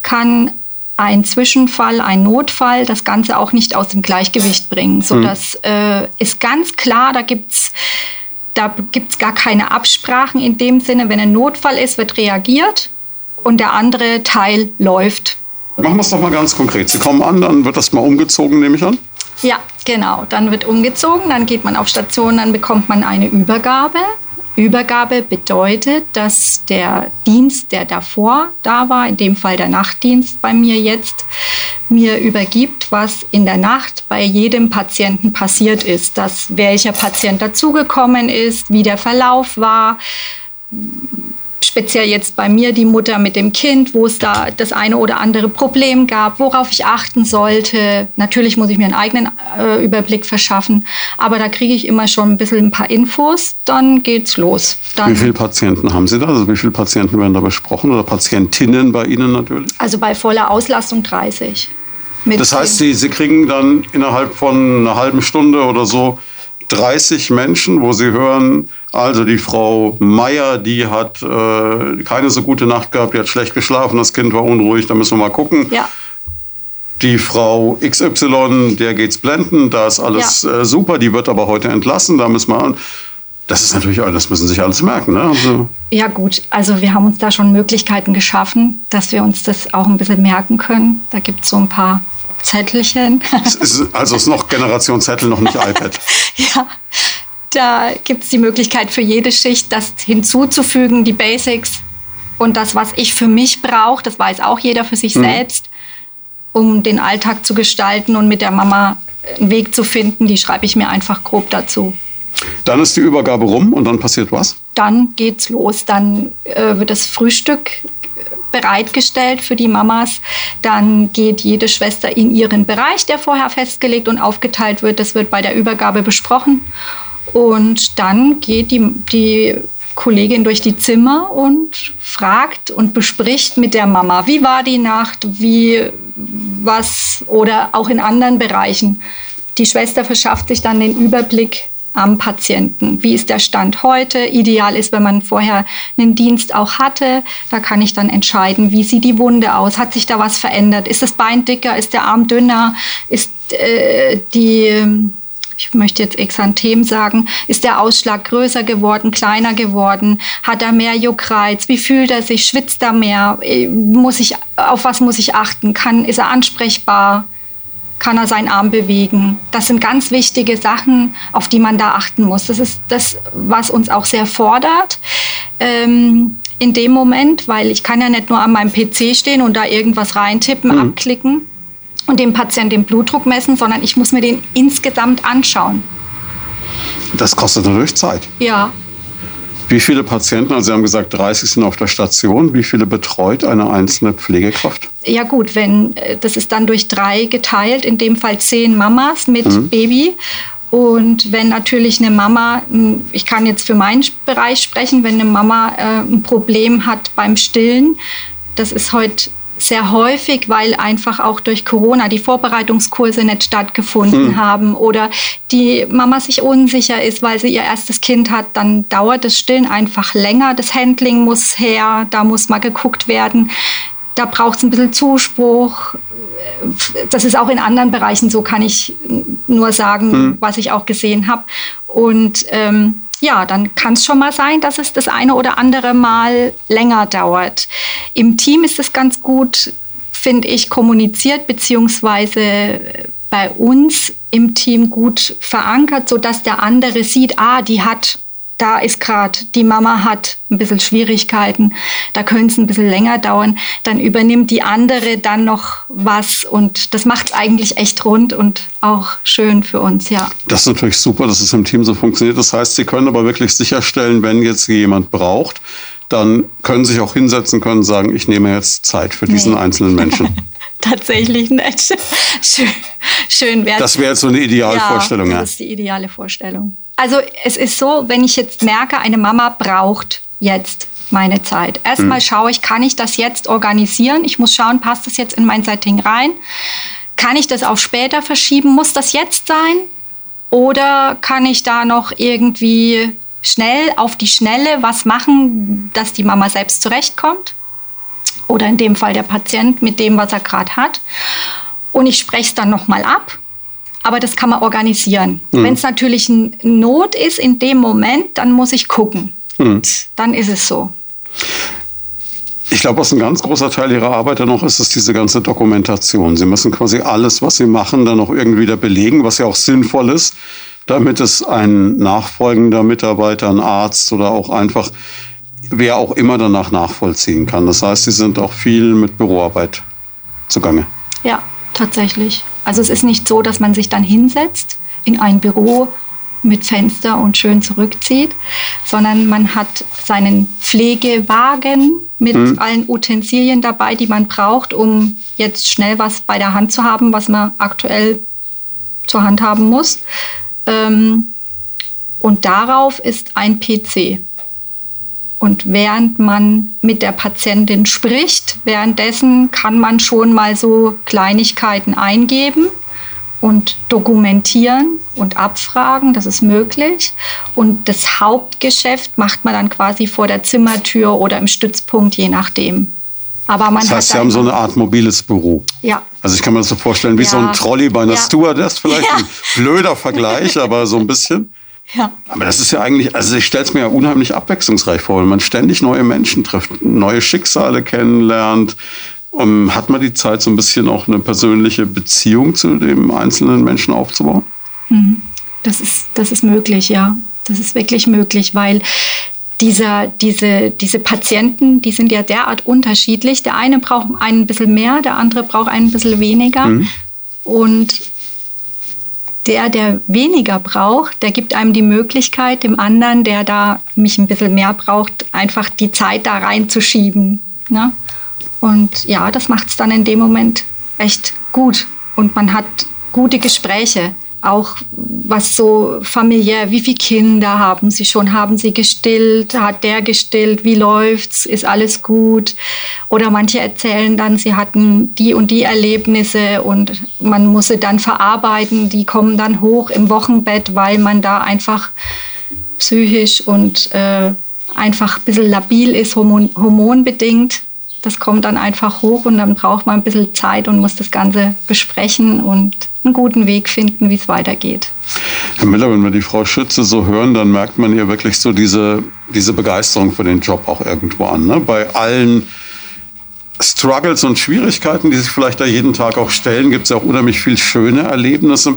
S2: kann ein Zwischenfall, ein Notfall das Ganze auch nicht aus dem Gleichgewicht bringen. So, das äh, ist ganz klar, da gibt's da gibt's gar keine Absprachen in dem Sinne. Wenn ein Notfall ist, wird reagiert und der andere Teil läuft.
S1: Machen wir es doch mal ganz konkret. Sie kommen an, dann wird das mal umgezogen, nehme ich an?
S2: Ja, genau. Dann wird umgezogen, dann geht man auf Station, dann bekommt man eine Übergabe. Übergabe bedeutet, dass der Dienst, der davor da war, in dem Fall der Nachtdienst bei mir jetzt, mir übergibt, was in der Nacht bei jedem Patienten passiert ist, dass welcher Patient dazugekommen ist, wie der Verlauf war, speziell jetzt bei mir die Mutter mit dem Kind, wo es da das eine oder andere Problem gab, worauf ich achten sollte. Natürlich muss ich mir einen eigenen äh, Überblick verschaffen, aber da kriege ich immer schon ein bisschen ein paar Infos, dann geht's los. Dann
S1: wie viele Patienten haben Sie da? Also wie viele Patienten werden da besprochen oder Patientinnen bei Ihnen natürlich?
S2: Also bei voller Auslastung 30.
S1: das heißt, Sie, Sie kriegen dann innerhalb von einer halben Stunde oder so 30 Menschen, wo Sie hören, also die Frau Meier, die hat äh, keine so gute Nacht gehabt, die hat schlecht geschlafen, das Kind war unruhig, da müssen wir mal gucken.
S2: Ja.
S1: Die Frau XY, der geht's blenden, da ist alles ja. äh, super, die wird aber heute entlassen, da müssen wir. Das ist natürlich, das müssen sich alles merken. Ne? Also
S2: ja gut, also wir haben uns da schon Möglichkeiten geschaffen, dass wir uns das auch ein bisschen merken können. Da gibt es so ein paar Zettelchen.
S1: Ist, also ist noch Generation Zettel, noch nicht iPad. *laughs*
S2: ja, da gibt es die Möglichkeit für jede Schicht, das hinzuzufügen, die Basics und das, was ich für mich brauche, das weiß auch jeder für sich mhm. selbst, um den Alltag zu gestalten und mit der Mama einen Weg zu finden, die schreibe ich mir einfach grob dazu.
S1: Dann ist die Übergabe rum und dann passiert was?
S2: Dann geht's los. Dann äh, wird das Frühstück bereitgestellt für die Mamas. Dann geht jede Schwester in ihren Bereich, der vorher festgelegt und aufgeteilt wird. Das wird bei der Übergabe besprochen. Und dann geht die, die Kollegin durch die Zimmer und fragt und bespricht mit der Mama, wie war die Nacht, wie was oder auch in anderen Bereichen. Die Schwester verschafft sich dann den Überblick am Patienten. Wie ist der Stand heute? Ideal ist, wenn man vorher einen Dienst auch hatte. Da kann ich dann entscheiden, wie sieht die Wunde aus? Hat sich da was verändert? Ist das Bein dicker? Ist der Arm dünner? Ist äh, die ich möchte jetzt Exanthem sagen, ist der Ausschlag größer geworden, kleiner geworden? Hat er mehr Juckreiz? Wie fühlt er sich? Schwitzt er mehr? Muss ich, auf was muss ich achten? Kann, ist er ansprechbar? Kann er seinen Arm bewegen? Das sind ganz wichtige Sachen, auf die man da achten muss. Das ist das, was uns auch sehr fordert. Ähm, in dem Moment, weil ich kann ja nicht nur an meinem PC stehen und da irgendwas reintippen, mhm. abklicken und dem Patienten den Blutdruck messen, sondern ich muss mir den insgesamt anschauen.
S1: Das kostet natürlich Zeit.
S2: Ja.
S1: Wie viele Patienten, also Sie haben gesagt, 30 sind auf der Station, wie viele betreut eine einzelne Pflegekraft?
S2: Ja gut, wenn äh, das ist dann durch drei geteilt, in dem Fall zehn Mamas mit mhm. Baby. Und wenn natürlich eine Mama, ich kann jetzt für meinen Bereich sprechen, wenn eine Mama äh, ein Problem hat beim Stillen, das ist heute sehr häufig, weil einfach auch durch Corona die Vorbereitungskurse nicht stattgefunden hm. haben oder die Mama sich unsicher ist, weil sie ihr erstes Kind hat, dann dauert das Stillen einfach länger. Das Handling muss her, da muss mal geguckt werden. Da braucht es ein bisschen Zuspruch. Das ist auch in anderen Bereichen so, kann ich nur sagen, hm. was ich auch gesehen habe. Und ähm, ja, dann kann es schon mal sein, dass es das eine oder andere Mal länger dauert. Im Team ist es ganz gut, finde ich, kommuniziert, beziehungsweise bei uns im Team gut verankert, sodass der andere sieht, ah, die hat da ist gerade, die Mama hat ein bisschen Schwierigkeiten, da könnte es ein bisschen länger dauern, dann übernimmt die andere dann noch was und das macht es eigentlich echt rund und auch schön für uns, ja.
S1: Das ist natürlich super, dass es im Team so funktioniert. Das heißt, Sie können aber wirklich sicherstellen, wenn jetzt jemand braucht, dann können Sie sich auch hinsetzen können und sagen, ich nehme jetzt Zeit für diesen nee. einzelnen Menschen. *laughs*
S2: Tatsächlich nicht. *laughs* Schön, schön wäre
S1: Das wäre jetzt so eine Idealvorstellung.
S2: Ja, das ist die ideale Vorstellung. Also es ist so, wenn ich jetzt merke, eine Mama braucht jetzt meine Zeit. Erstmal mhm. schaue ich, kann ich das jetzt organisieren? Ich muss schauen, passt das jetzt in mein Setting rein? Kann ich das auf später verschieben? Muss das jetzt sein? Oder kann ich da noch irgendwie schnell auf die Schnelle was machen, dass die Mama selbst zurechtkommt. Oder in dem Fall der Patient mit dem, was er gerade hat. Und ich spreche es dann nochmal ab. Aber das kann man organisieren. Mhm. Wenn es natürlich eine Not ist in dem Moment, dann muss ich gucken. Mhm. Dann ist es so.
S1: Ich glaube, was ein ganz großer Teil Ihrer Arbeit dann noch ist, ist diese ganze Dokumentation. Sie müssen quasi alles, was Sie machen, dann noch irgendwie wieder belegen, was ja auch sinnvoll ist, damit es ein nachfolgender Mitarbeiter, ein Arzt oder auch einfach wer auch immer danach nachvollziehen kann. Das heißt, Sie sind auch viel mit Büroarbeit zugange.
S2: Ja, tatsächlich. Also es ist nicht so, dass man sich dann hinsetzt in ein Büro mit Fenster und schön zurückzieht, sondern man hat seinen Pflegewagen mit mhm. allen Utensilien dabei, die man braucht, um jetzt schnell was bei der Hand zu haben, was man aktuell zur Hand haben muss. Ähm, und darauf ist ein PC. Und während man mit der Patientin spricht, währenddessen kann man schon mal so Kleinigkeiten eingeben und dokumentieren und abfragen, das ist möglich. Und das Hauptgeschäft macht man dann quasi vor der Zimmertür oder im Stützpunkt, je nachdem.
S1: Aber man das heißt, Sie haben so eine Art mobiles Büro.
S2: Ja.
S1: Also ich kann mir das so vorstellen, wie ja. so ein Trolley bei einer ja. Stewardess vielleicht. Ja. Ein blöder Vergleich, *laughs* aber so ein bisschen. Ja. Aber das ist ja eigentlich, also ich stelle es mir ja unheimlich abwechslungsreich vor, wenn man ständig neue Menschen trifft, neue Schicksale kennenlernt. Um, hat man die Zeit, so ein bisschen auch eine persönliche Beziehung zu dem einzelnen Menschen aufzubauen?
S2: Mhm. Das ist, das ist möglich, ja. Das ist wirklich möglich, weil dieser, diese, diese Patienten, die sind ja derart unterschiedlich. Der eine braucht ein bisschen mehr, der andere braucht ein bisschen weniger. Mhm. Und der, der weniger braucht, der gibt einem die Möglichkeit, dem anderen, der da mich ein bisschen mehr braucht, einfach die Zeit da reinzuschieben. Ne? Und ja, das macht es dann in dem Moment echt gut. Und man hat gute Gespräche auch was so familiär, wie viele Kinder haben sie schon, haben sie gestillt, hat der gestillt, wie läuft's, ist alles gut? Oder manche erzählen dann, sie hatten die und die Erlebnisse und man muss sie dann verarbeiten, die kommen dann hoch im Wochenbett, weil man da einfach psychisch und äh, einfach ein bisschen labil ist, hormon hormonbedingt. Das kommt dann einfach hoch und dann braucht man ein bisschen Zeit und muss das Ganze besprechen und einen guten Weg finden, wie es weitergeht.
S1: Herr Miller, wenn wir die Frau Schütze so hören, dann merkt man ihr wirklich so diese, diese Begeisterung für den Job auch irgendwo an. Ne? Bei allen Struggles und Schwierigkeiten, die sich vielleicht da jeden Tag auch stellen, gibt es ja auch unheimlich viel schöne Erlebnisse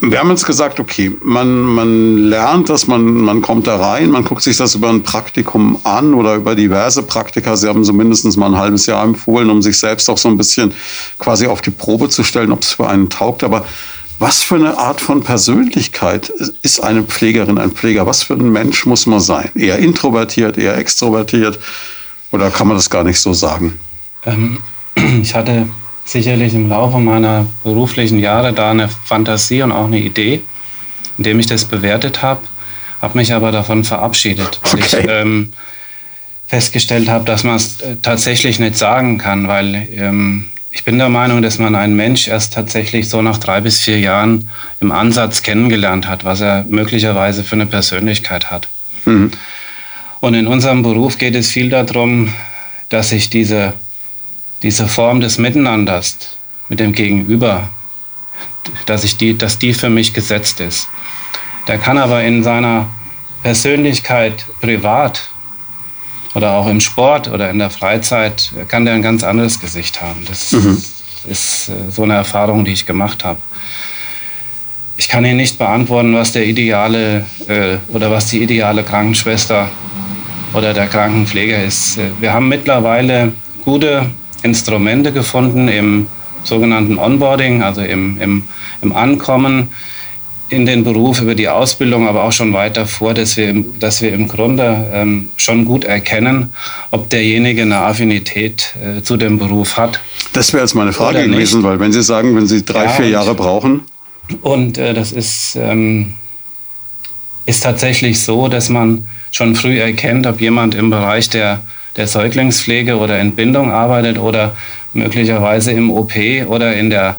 S1: wir haben uns gesagt, okay, man, man lernt das, man, man kommt da rein, man guckt sich das über ein Praktikum an oder über diverse Praktika. Sie haben so mindestens mal ein halbes Jahr empfohlen, um sich selbst auch so ein bisschen quasi auf die Probe zu stellen, ob es für einen taugt. Aber was für eine Art von Persönlichkeit ist eine Pflegerin, ein Pfleger? Was für ein Mensch muss man sein? Eher introvertiert, eher extrovertiert? Oder kann man das gar nicht so sagen?
S3: Ähm, *clears throat* ich hatte sicherlich im Laufe meiner beruflichen Jahre da eine Fantasie und auch eine Idee, indem ich das bewertet habe, habe mich aber davon verabschiedet, weil okay. ich ähm, festgestellt habe, dass man es äh, tatsächlich nicht sagen kann, weil ähm, ich bin der Meinung, dass man einen Mensch erst tatsächlich so nach drei bis vier Jahren im Ansatz kennengelernt hat, was er möglicherweise für eine Persönlichkeit hat. Mhm. Und in unserem Beruf geht es viel darum, dass sich diese diese Form des Miteinanders mit dem Gegenüber, dass, ich die, dass die für mich gesetzt ist. Der kann aber in seiner Persönlichkeit privat oder auch im Sport oder in der Freizeit, kann der ein ganz anderes Gesicht haben. Das mhm. ist äh, so eine Erfahrung, die ich gemacht habe. Ich kann Ihnen nicht beantworten, was der ideale äh, oder was die ideale Krankenschwester oder der Krankenpfleger ist. Äh, wir haben mittlerweile gute Instrumente gefunden im sogenannten Onboarding, also im, im, im Ankommen in den Beruf über die Ausbildung, aber auch schon weiter vor, dass wir, dass wir im Grunde ähm, schon gut erkennen, ob derjenige eine Affinität äh, zu dem Beruf hat.
S1: Das wäre jetzt meine Frage gewesen, weil wenn Sie sagen, wenn Sie drei, ja, vier Jahre brauchen.
S3: Und äh, das ist, ähm, ist tatsächlich so, dass man schon früh erkennt, ob jemand im Bereich der der Säuglingspflege oder Entbindung arbeitet oder möglicherweise im OP oder in der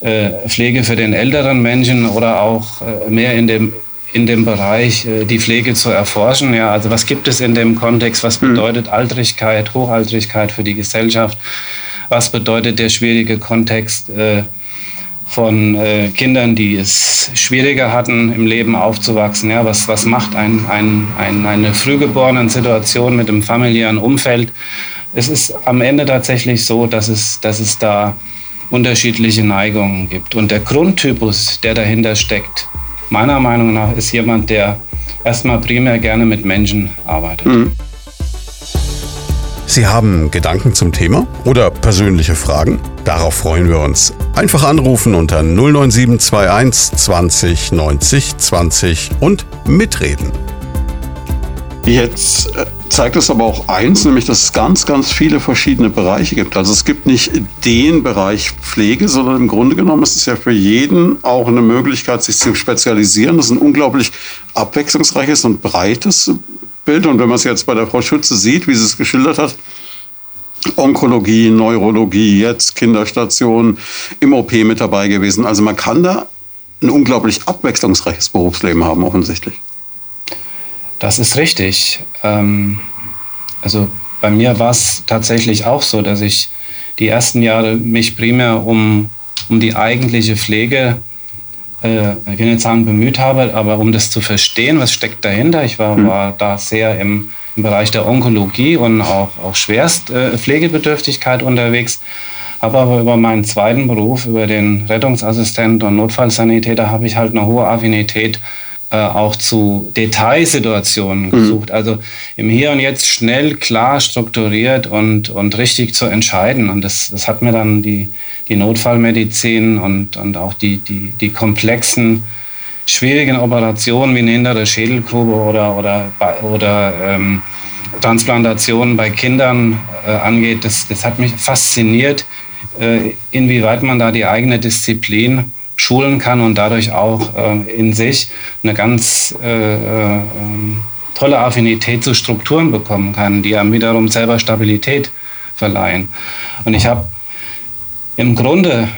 S3: äh, Pflege für den älteren Menschen oder auch äh, mehr in dem in dem Bereich äh, die Pflege zu erforschen. Ja, also was gibt es in dem Kontext? Was hm. bedeutet Alterigkeit, Hochaltrigkeit für die Gesellschaft? Was bedeutet der schwierige Kontext von äh, Kindern, die es schwieriger hatten, im Leben aufzuwachsen? Ja, was, was macht ein, ein, ein, eine frühgeborene Situation mit dem familiären Umfeld? Es ist am Ende tatsächlich so, dass es, dass es da unterschiedliche Neigungen gibt. Und der Grundtypus, der dahinter steckt, meiner Meinung nach ist jemand, der erstmal primär gerne mit Menschen arbeitet. Mhm.
S1: Sie haben Gedanken zum Thema oder persönliche Fragen? Darauf freuen wir uns. Einfach anrufen unter 09721 20 90 20 und mitreden. Jetzt äh, zeigt es aber auch eins, nämlich dass es ganz, ganz viele verschiedene Bereiche gibt. Also es gibt nicht den Bereich Pflege, sondern im Grunde genommen ist es ja für jeden auch eine Möglichkeit, sich zu spezialisieren. Das ist ein unglaublich abwechslungsreiches und breites Bild. Und wenn man es jetzt bei der Frau Schütze sieht, wie sie es geschildert hat, Onkologie, Neurologie, jetzt Kinderstation, im OP mit dabei gewesen. Also man kann da ein unglaublich abwechslungsreiches Berufsleben haben, offensichtlich.
S3: Das ist richtig. Ähm, also bei mir war es tatsächlich auch so, dass ich die ersten Jahre mich primär um, um die eigentliche Pflege, äh, ich will nicht sagen bemüht habe, aber um das zu verstehen, was steckt dahinter. Ich war, mhm. war da sehr im, im Bereich der Onkologie und auch, auch schwerst äh, Pflegebedürftigkeit unterwegs. Habe aber über meinen zweiten Beruf, über den Rettungsassistent und Notfallsanitäter, habe ich halt eine hohe Affinität äh, auch zu Detailsituationen mhm. gesucht. Also im Hier und Jetzt schnell, klar, strukturiert und, und richtig zu entscheiden. Und das, das hat mir dann die, die Notfallmedizin und, und auch die, die, die komplexen, schwierigen Operationen wie eine hintere Schädelgrube oder, oder, oder ähm, Transplantationen bei Kindern äh, angeht. Das, das hat mich fasziniert, äh, inwieweit man da die eigene Disziplin schulen kann und dadurch auch äh, in sich eine ganz äh, äh, tolle Affinität zu Strukturen bekommen kann, die einem wiederum selber Stabilität verleihen. Und ich habe im Grunde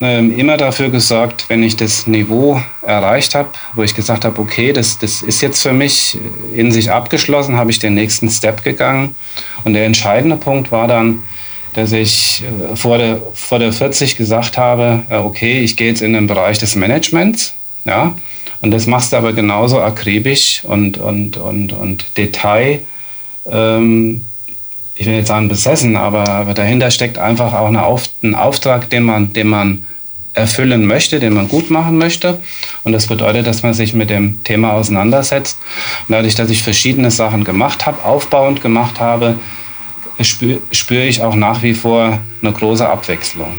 S3: ähm, immer dafür gesorgt, wenn ich das Niveau erreicht habe, wo ich gesagt habe, okay, das, das ist jetzt für mich in sich abgeschlossen, habe ich den nächsten Step gegangen. Und der entscheidende Punkt war dann, dass ich äh, vor der, vor der 40 gesagt habe, äh, okay, ich gehe jetzt in den Bereich des Managements, ja, und das machst du aber genauso akribisch und, und, und, und Detail, ähm, ich will jetzt sagen besessen, aber, aber dahinter steckt einfach auch eine Auf, ein Auftrag, den man, den man erfüllen möchte, den man gut machen möchte. Und das bedeutet, dass man sich mit dem Thema auseinandersetzt. Und dadurch, dass ich verschiedene Sachen gemacht habe, aufbauend gemacht habe, spüre spür ich auch nach wie vor eine große Abwechslung.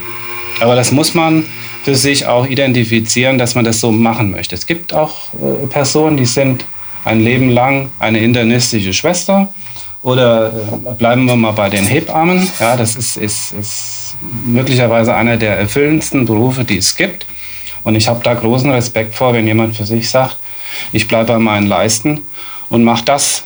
S3: Aber das muss man für sich auch identifizieren, dass man das so machen möchte. Es gibt auch äh, Personen, die sind ein Leben lang eine internistische Schwester oder äh, bleiben wir mal bei den Hebammen. Ja, das ist, ist, ist möglicherweise einer der erfüllendsten Berufe, die es gibt. Und ich habe da großen Respekt vor, wenn jemand für sich sagt, ich bleibe bei meinen Leisten und mache das,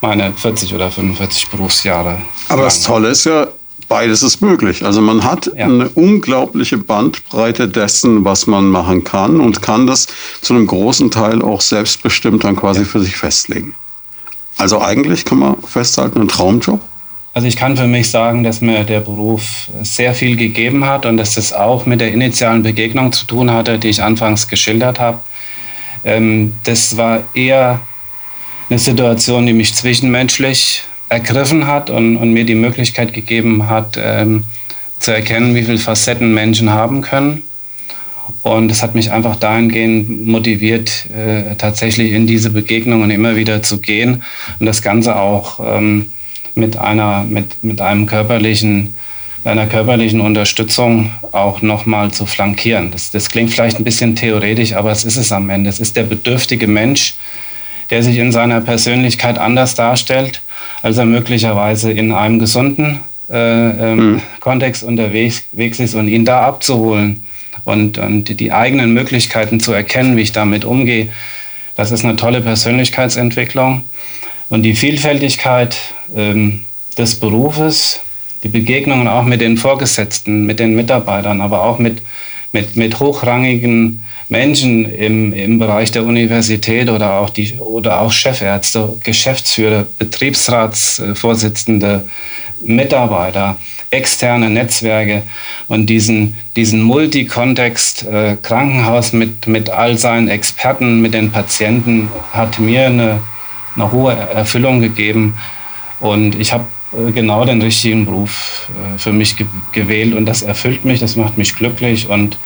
S3: meine 40 oder 45 Berufsjahre.
S1: Aber das Tolle ist ja, beides ist möglich. Also man hat ja. eine unglaubliche Bandbreite dessen, was man machen kann und kann das zu einem großen Teil auch selbstbestimmt dann quasi ja. für sich festlegen. Also eigentlich kann man festhalten, ein Traumjob.
S3: Also ich kann für mich sagen, dass mir der Beruf sehr viel gegeben hat und dass das auch mit der initialen Begegnung zu tun hatte, die ich anfangs geschildert habe. Ähm, das war eher eine Situation, die mich zwischenmenschlich ergriffen hat und, und mir die Möglichkeit gegeben hat, ähm, zu erkennen, wie viele Facetten Menschen haben können. Und es hat mich einfach dahingehend motiviert, äh, tatsächlich in diese Begegnungen immer wieder zu gehen und das Ganze auch ähm, mit, einer, mit, mit einem körperlichen, einer körperlichen Unterstützung auch nochmal zu flankieren. Das, das klingt vielleicht ein bisschen theoretisch, aber es ist es am Ende. Es ist der bedürftige Mensch, der sich in seiner Persönlichkeit anders darstellt, als er möglicherweise in einem gesunden äh, ähm, mhm. Kontext unterwegs ist und ihn da abzuholen und, und die eigenen Möglichkeiten zu erkennen, wie ich damit umgehe, das ist eine tolle Persönlichkeitsentwicklung. Und die Vielfältigkeit ähm, des Berufes, die Begegnungen auch mit den Vorgesetzten, mit den Mitarbeitern, aber auch mit, mit, mit hochrangigen Menschen im, im Bereich der Universität oder auch, die, oder auch Chefärzte, Geschäftsführer, Betriebsratsvorsitzende, Mitarbeiter, externe Netzwerke und diesen, diesen Multikontext äh, Krankenhaus mit, mit all seinen Experten, mit den Patienten hat mir eine, eine hohe Erfüllung gegeben. Und ich habe äh, genau den richtigen Beruf äh, für mich ge gewählt und das erfüllt mich, das macht mich glücklich und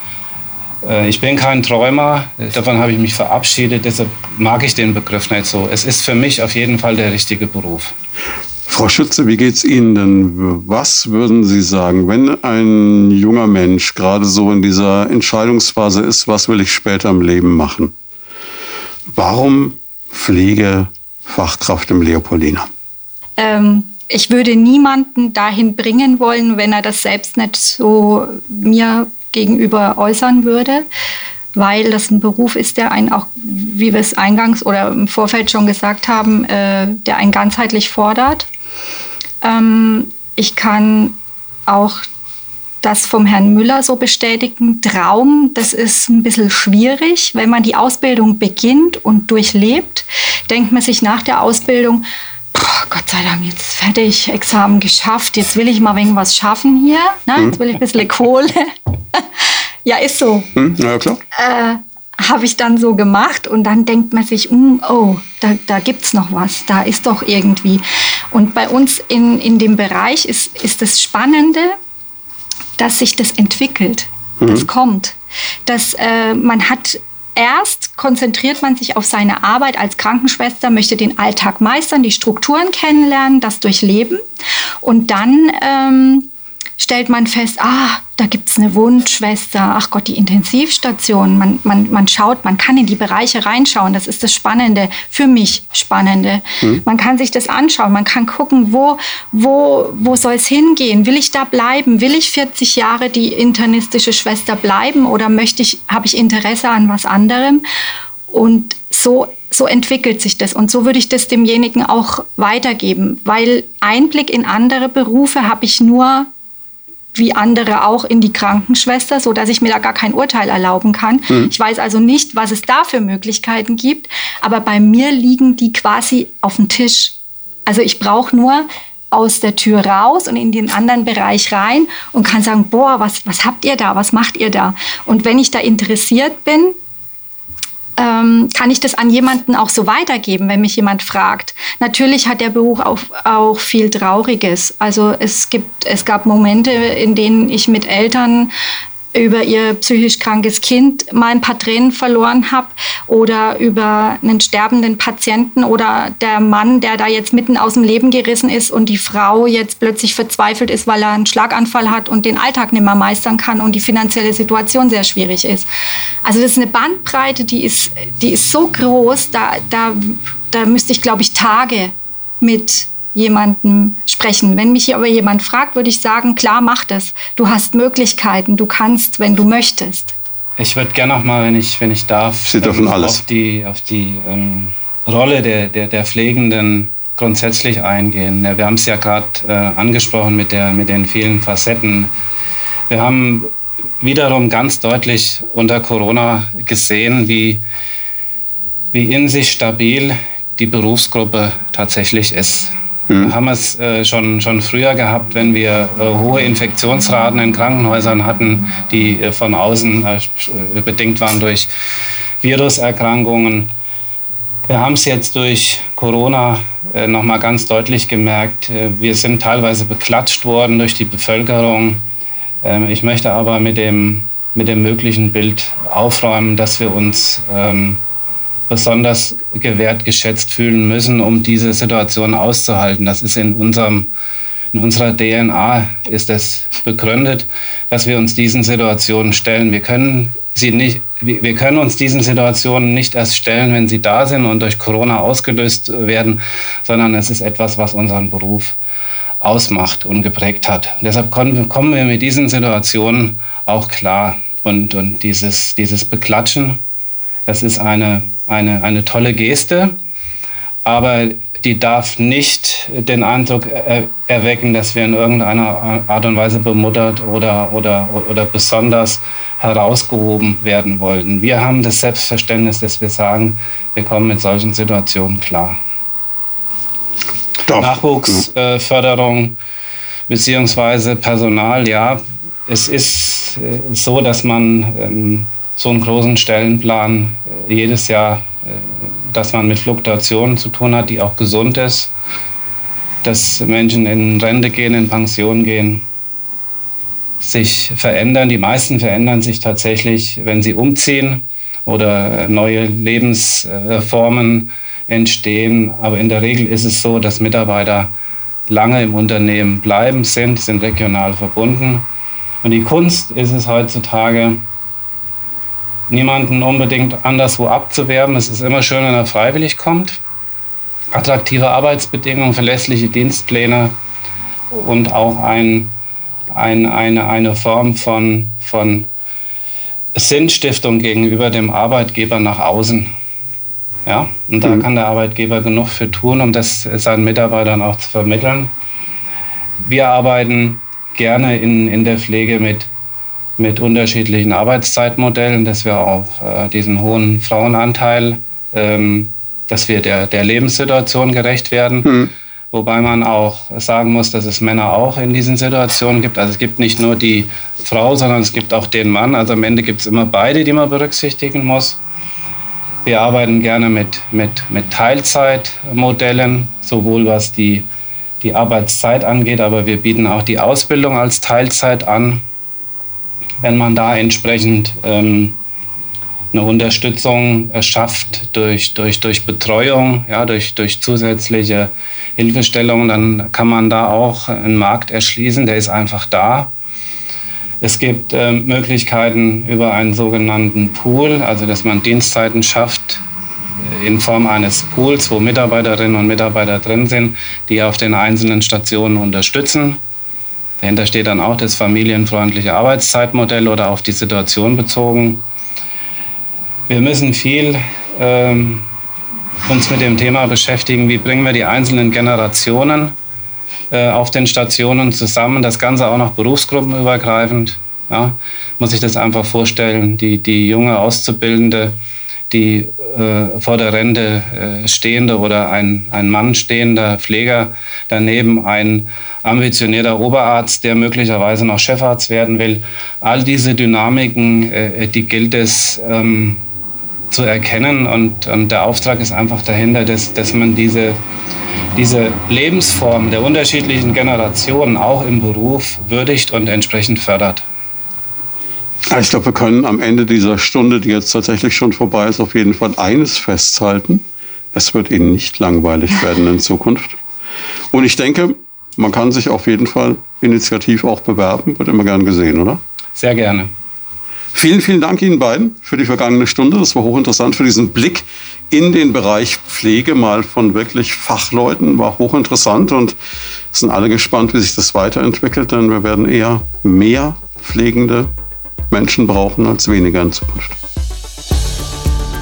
S3: ich bin kein Träumer, davon habe ich mich verabschiedet, deshalb mag ich den Begriff nicht so. Es ist für mich auf jeden Fall der richtige Beruf.
S1: Frau Schütze, wie geht es Ihnen denn? Was würden Sie sagen, wenn ein junger Mensch gerade so in dieser Entscheidungsphase ist, was will ich später im Leben machen? Warum Pflegefachkraft im Leopoldina?
S2: Ähm, ich würde niemanden dahin bringen wollen, wenn er das selbst nicht so mir gegenüber äußern würde, weil das ein Beruf ist, der einen auch, wie wir es eingangs oder im Vorfeld schon gesagt haben, äh, der einen ganzheitlich fordert. Ähm, ich kann auch das vom Herrn Müller so bestätigen. Traum, das ist ein bisschen schwierig. Wenn man die Ausbildung beginnt und durchlebt, denkt man sich nach der Ausbildung, Gott sei Dank, jetzt fertig, Examen geschafft, jetzt will ich mal irgendwas schaffen hier. Ne? Jetzt will ich ein bisschen Kohle. *laughs* ja, ist so.
S1: Hm, ja, klar.
S2: Äh, habe ich dann so gemacht und dann denkt man sich, mm, oh, da, da gibt es noch was, da ist doch irgendwie. Und bei uns in, in dem Bereich ist, ist das Spannende, dass sich das entwickelt, mhm. das kommt. Dass äh, man hat erst konzentriert man sich auf seine Arbeit als Krankenschwester, möchte den Alltag meistern, die Strukturen kennenlernen, das durchleben. Und dann ähm, stellt man fest, ah, da gibt es eine Wundschwester, ach Gott, die Intensivstation. Man, man, man schaut, man kann in die Bereiche reinschauen. Das ist das Spannende, für mich Spannende. Mhm. Man kann sich das anschauen, man kann gucken, wo, wo, wo soll es hingehen? Will ich da bleiben? Will ich 40 Jahre die internistische Schwester bleiben oder möchte ich, habe ich Interesse an was anderem? Und so so entwickelt sich das. Und so würde ich das demjenigen auch weitergeben, weil Einblick in andere Berufe habe ich nur wie andere auch in die Krankenschwester, so dass ich mir da gar kein Urteil erlauben kann. Mhm. Ich weiß also nicht, was es da für Möglichkeiten gibt, aber bei mir liegen die quasi auf dem Tisch. Also ich brauche nur aus der Tür raus und in den anderen Bereich rein und kann sagen, boah, was, was habt ihr da, was macht ihr da? Und wenn ich da interessiert bin, ähm, kann ich das an jemanden auch so weitergeben, wenn mich jemand fragt. Natürlich hat der Beruf auch, auch viel Trauriges. Also es gibt, es gab Momente, in denen ich mit Eltern über ihr psychisch krankes Kind mal ein paar Tränen verloren habe oder über einen sterbenden Patienten oder der Mann, der da jetzt mitten aus dem Leben gerissen ist und die Frau jetzt plötzlich verzweifelt ist, weil er einen Schlaganfall hat und den Alltag nicht mehr meistern kann und die finanzielle Situation sehr schwierig ist. Also das ist eine Bandbreite, die ist, die ist so groß, da, da, da müsste ich, glaube ich, Tage mit jemandem sprechen. Wenn mich aber jemand fragt, würde ich sagen, klar, mach das. Du hast Möglichkeiten, du kannst, wenn du möchtest.
S3: Ich würde gerne noch mal, wenn ich, wenn ich darf,
S1: Sie dürfen ähm,
S3: alles. auf die, auf die ähm, Rolle der, der, der Pflegenden grundsätzlich eingehen. Ja, wir haben es ja gerade äh, angesprochen mit, der, mit den vielen Facetten. Wir haben wiederum ganz deutlich unter Corona gesehen, wie, wie in sich stabil die Berufsgruppe tatsächlich ist. Mhm. Haben es äh, schon, schon früher gehabt, wenn wir äh, hohe Infektionsraten in Krankenhäusern hatten, die äh, von außen äh, äh, bedingt waren durch Viruserkrankungen. Wir haben es jetzt durch Corona äh, nochmal ganz deutlich gemerkt. wir sind teilweise beklatscht worden durch die Bevölkerung. Ähm, ich möchte aber mit dem, mit dem möglichen Bild aufräumen, dass wir uns ähm, besonders gewertgeschätzt fühlen müssen, um diese Situation auszuhalten. Das ist in unserem in unserer DNA ist es begründet, dass wir uns diesen Situationen stellen. Wir können sie nicht, wir können uns diesen Situationen nicht erst stellen, wenn sie da sind und durch Corona ausgelöst werden, sondern es ist etwas, was unseren Beruf ausmacht und geprägt hat. Und deshalb kommen wir mit diesen Situationen auch klar. Und, und dieses, dieses Beklatschen, das ist eine eine, eine tolle Geste. Aber die darf nicht den Eindruck er erwecken, dass wir in irgendeiner Art und Weise bemuttert oder, oder, oder besonders herausgehoben werden wollten. Wir haben das Selbstverständnis, dass wir sagen, wir kommen mit solchen Situationen klar. Nachwuchsförderung äh, beziehungsweise Personal, ja, es ist äh, so, dass man ähm, so einen großen Stellenplan äh, jedes Jahr, äh, dass man mit Fluktuationen zu tun hat, die auch gesund ist, dass Menschen in Rente gehen, in Pension gehen, sich verändern. Die meisten verändern sich tatsächlich, wenn sie umziehen oder neue Lebensformen entstehen. Aber in der Regel ist es so, dass Mitarbeiter lange im Unternehmen bleiben sind, sind regional verbunden. Und die Kunst ist es heutzutage, niemanden unbedingt anderswo abzuwerben. Es ist immer schön, wenn er freiwillig kommt. Attraktive Arbeitsbedingungen, verlässliche Dienstpläne und auch ein, ein, eine, eine Form von, von Sinnstiftung gegenüber dem Arbeitgeber nach außen. Ja, und da mhm. kann der Arbeitgeber genug für tun, um das seinen Mitarbeitern auch zu vermitteln. Wir arbeiten gerne in, in der Pflege mit, mit unterschiedlichen Arbeitszeitmodellen, dass wir auch äh, diesen hohen Frauenanteil, ähm, dass wir der, der Lebenssituation gerecht werden. Mhm. Wobei man auch sagen muss, dass es Männer auch in diesen Situationen gibt. Also es gibt nicht nur die Frau, sondern es gibt auch den Mann. Also am Ende gibt es immer beide, die man berücksichtigen muss. Wir arbeiten gerne mit, mit, mit Teilzeitmodellen, sowohl was die die Arbeitszeit angeht, aber wir bieten auch die Ausbildung als Teilzeit an. Wenn man da entsprechend ähm, eine Unterstützung schafft durch, durch, durch Betreuung, ja, durch, durch zusätzliche Hilfestellungen, dann kann man da auch einen Markt erschließen, der ist einfach da. Es gibt äh, Möglichkeiten über einen sogenannten Pool, also dass man Dienstzeiten schafft, in Form eines Pools, wo Mitarbeiterinnen und Mitarbeiter drin sind, die auf den einzelnen Stationen unterstützen. Dahinter steht dann auch das familienfreundliche Arbeitszeitmodell oder auf die Situation bezogen. Wir müssen viel ähm, uns mit dem Thema beschäftigen, wie bringen wir die einzelnen Generationen äh, auf den Stationen zusammen, das Ganze auch noch berufsgruppenübergreifend. Ja, muss ich das einfach vorstellen, die, die junge Auszubildende, die äh, vor der Rente äh, stehende oder ein, ein Mann stehender Pfleger, daneben ein ambitionierter Oberarzt, der möglicherweise noch Chefarzt werden will. All diese Dynamiken, äh, die gilt es ähm, zu erkennen und, und der Auftrag ist einfach dahinter, dass, dass man diese, diese Lebensform der unterschiedlichen Generationen auch im Beruf würdigt und entsprechend fördert.
S1: Ich glaube, wir können am Ende dieser Stunde, die jetzt tatsächlich schon vorbei ist, auf jeden Fall eines festhalten. Es wird Ihnen nicht langweilig werden in Zukunft. Und ich denke, man kann sich auf jeden Fall initiativ auch bewerben. Wird immer gern gesehen, oder?
S3: Sehr gerne.
S1: Vielen, vielen Dank Ihnen beiden für die vergangene Stunde. Das war hochinteressant für diesen Blick in den Bereich Pflege mal von wirklich Fachleuten. War hochinteressant und sind alle gespannt, wie sich das weiterentwickelt, denn wir werden eher mehr Pflegende Menschen brauchen als weniger in Zukunft.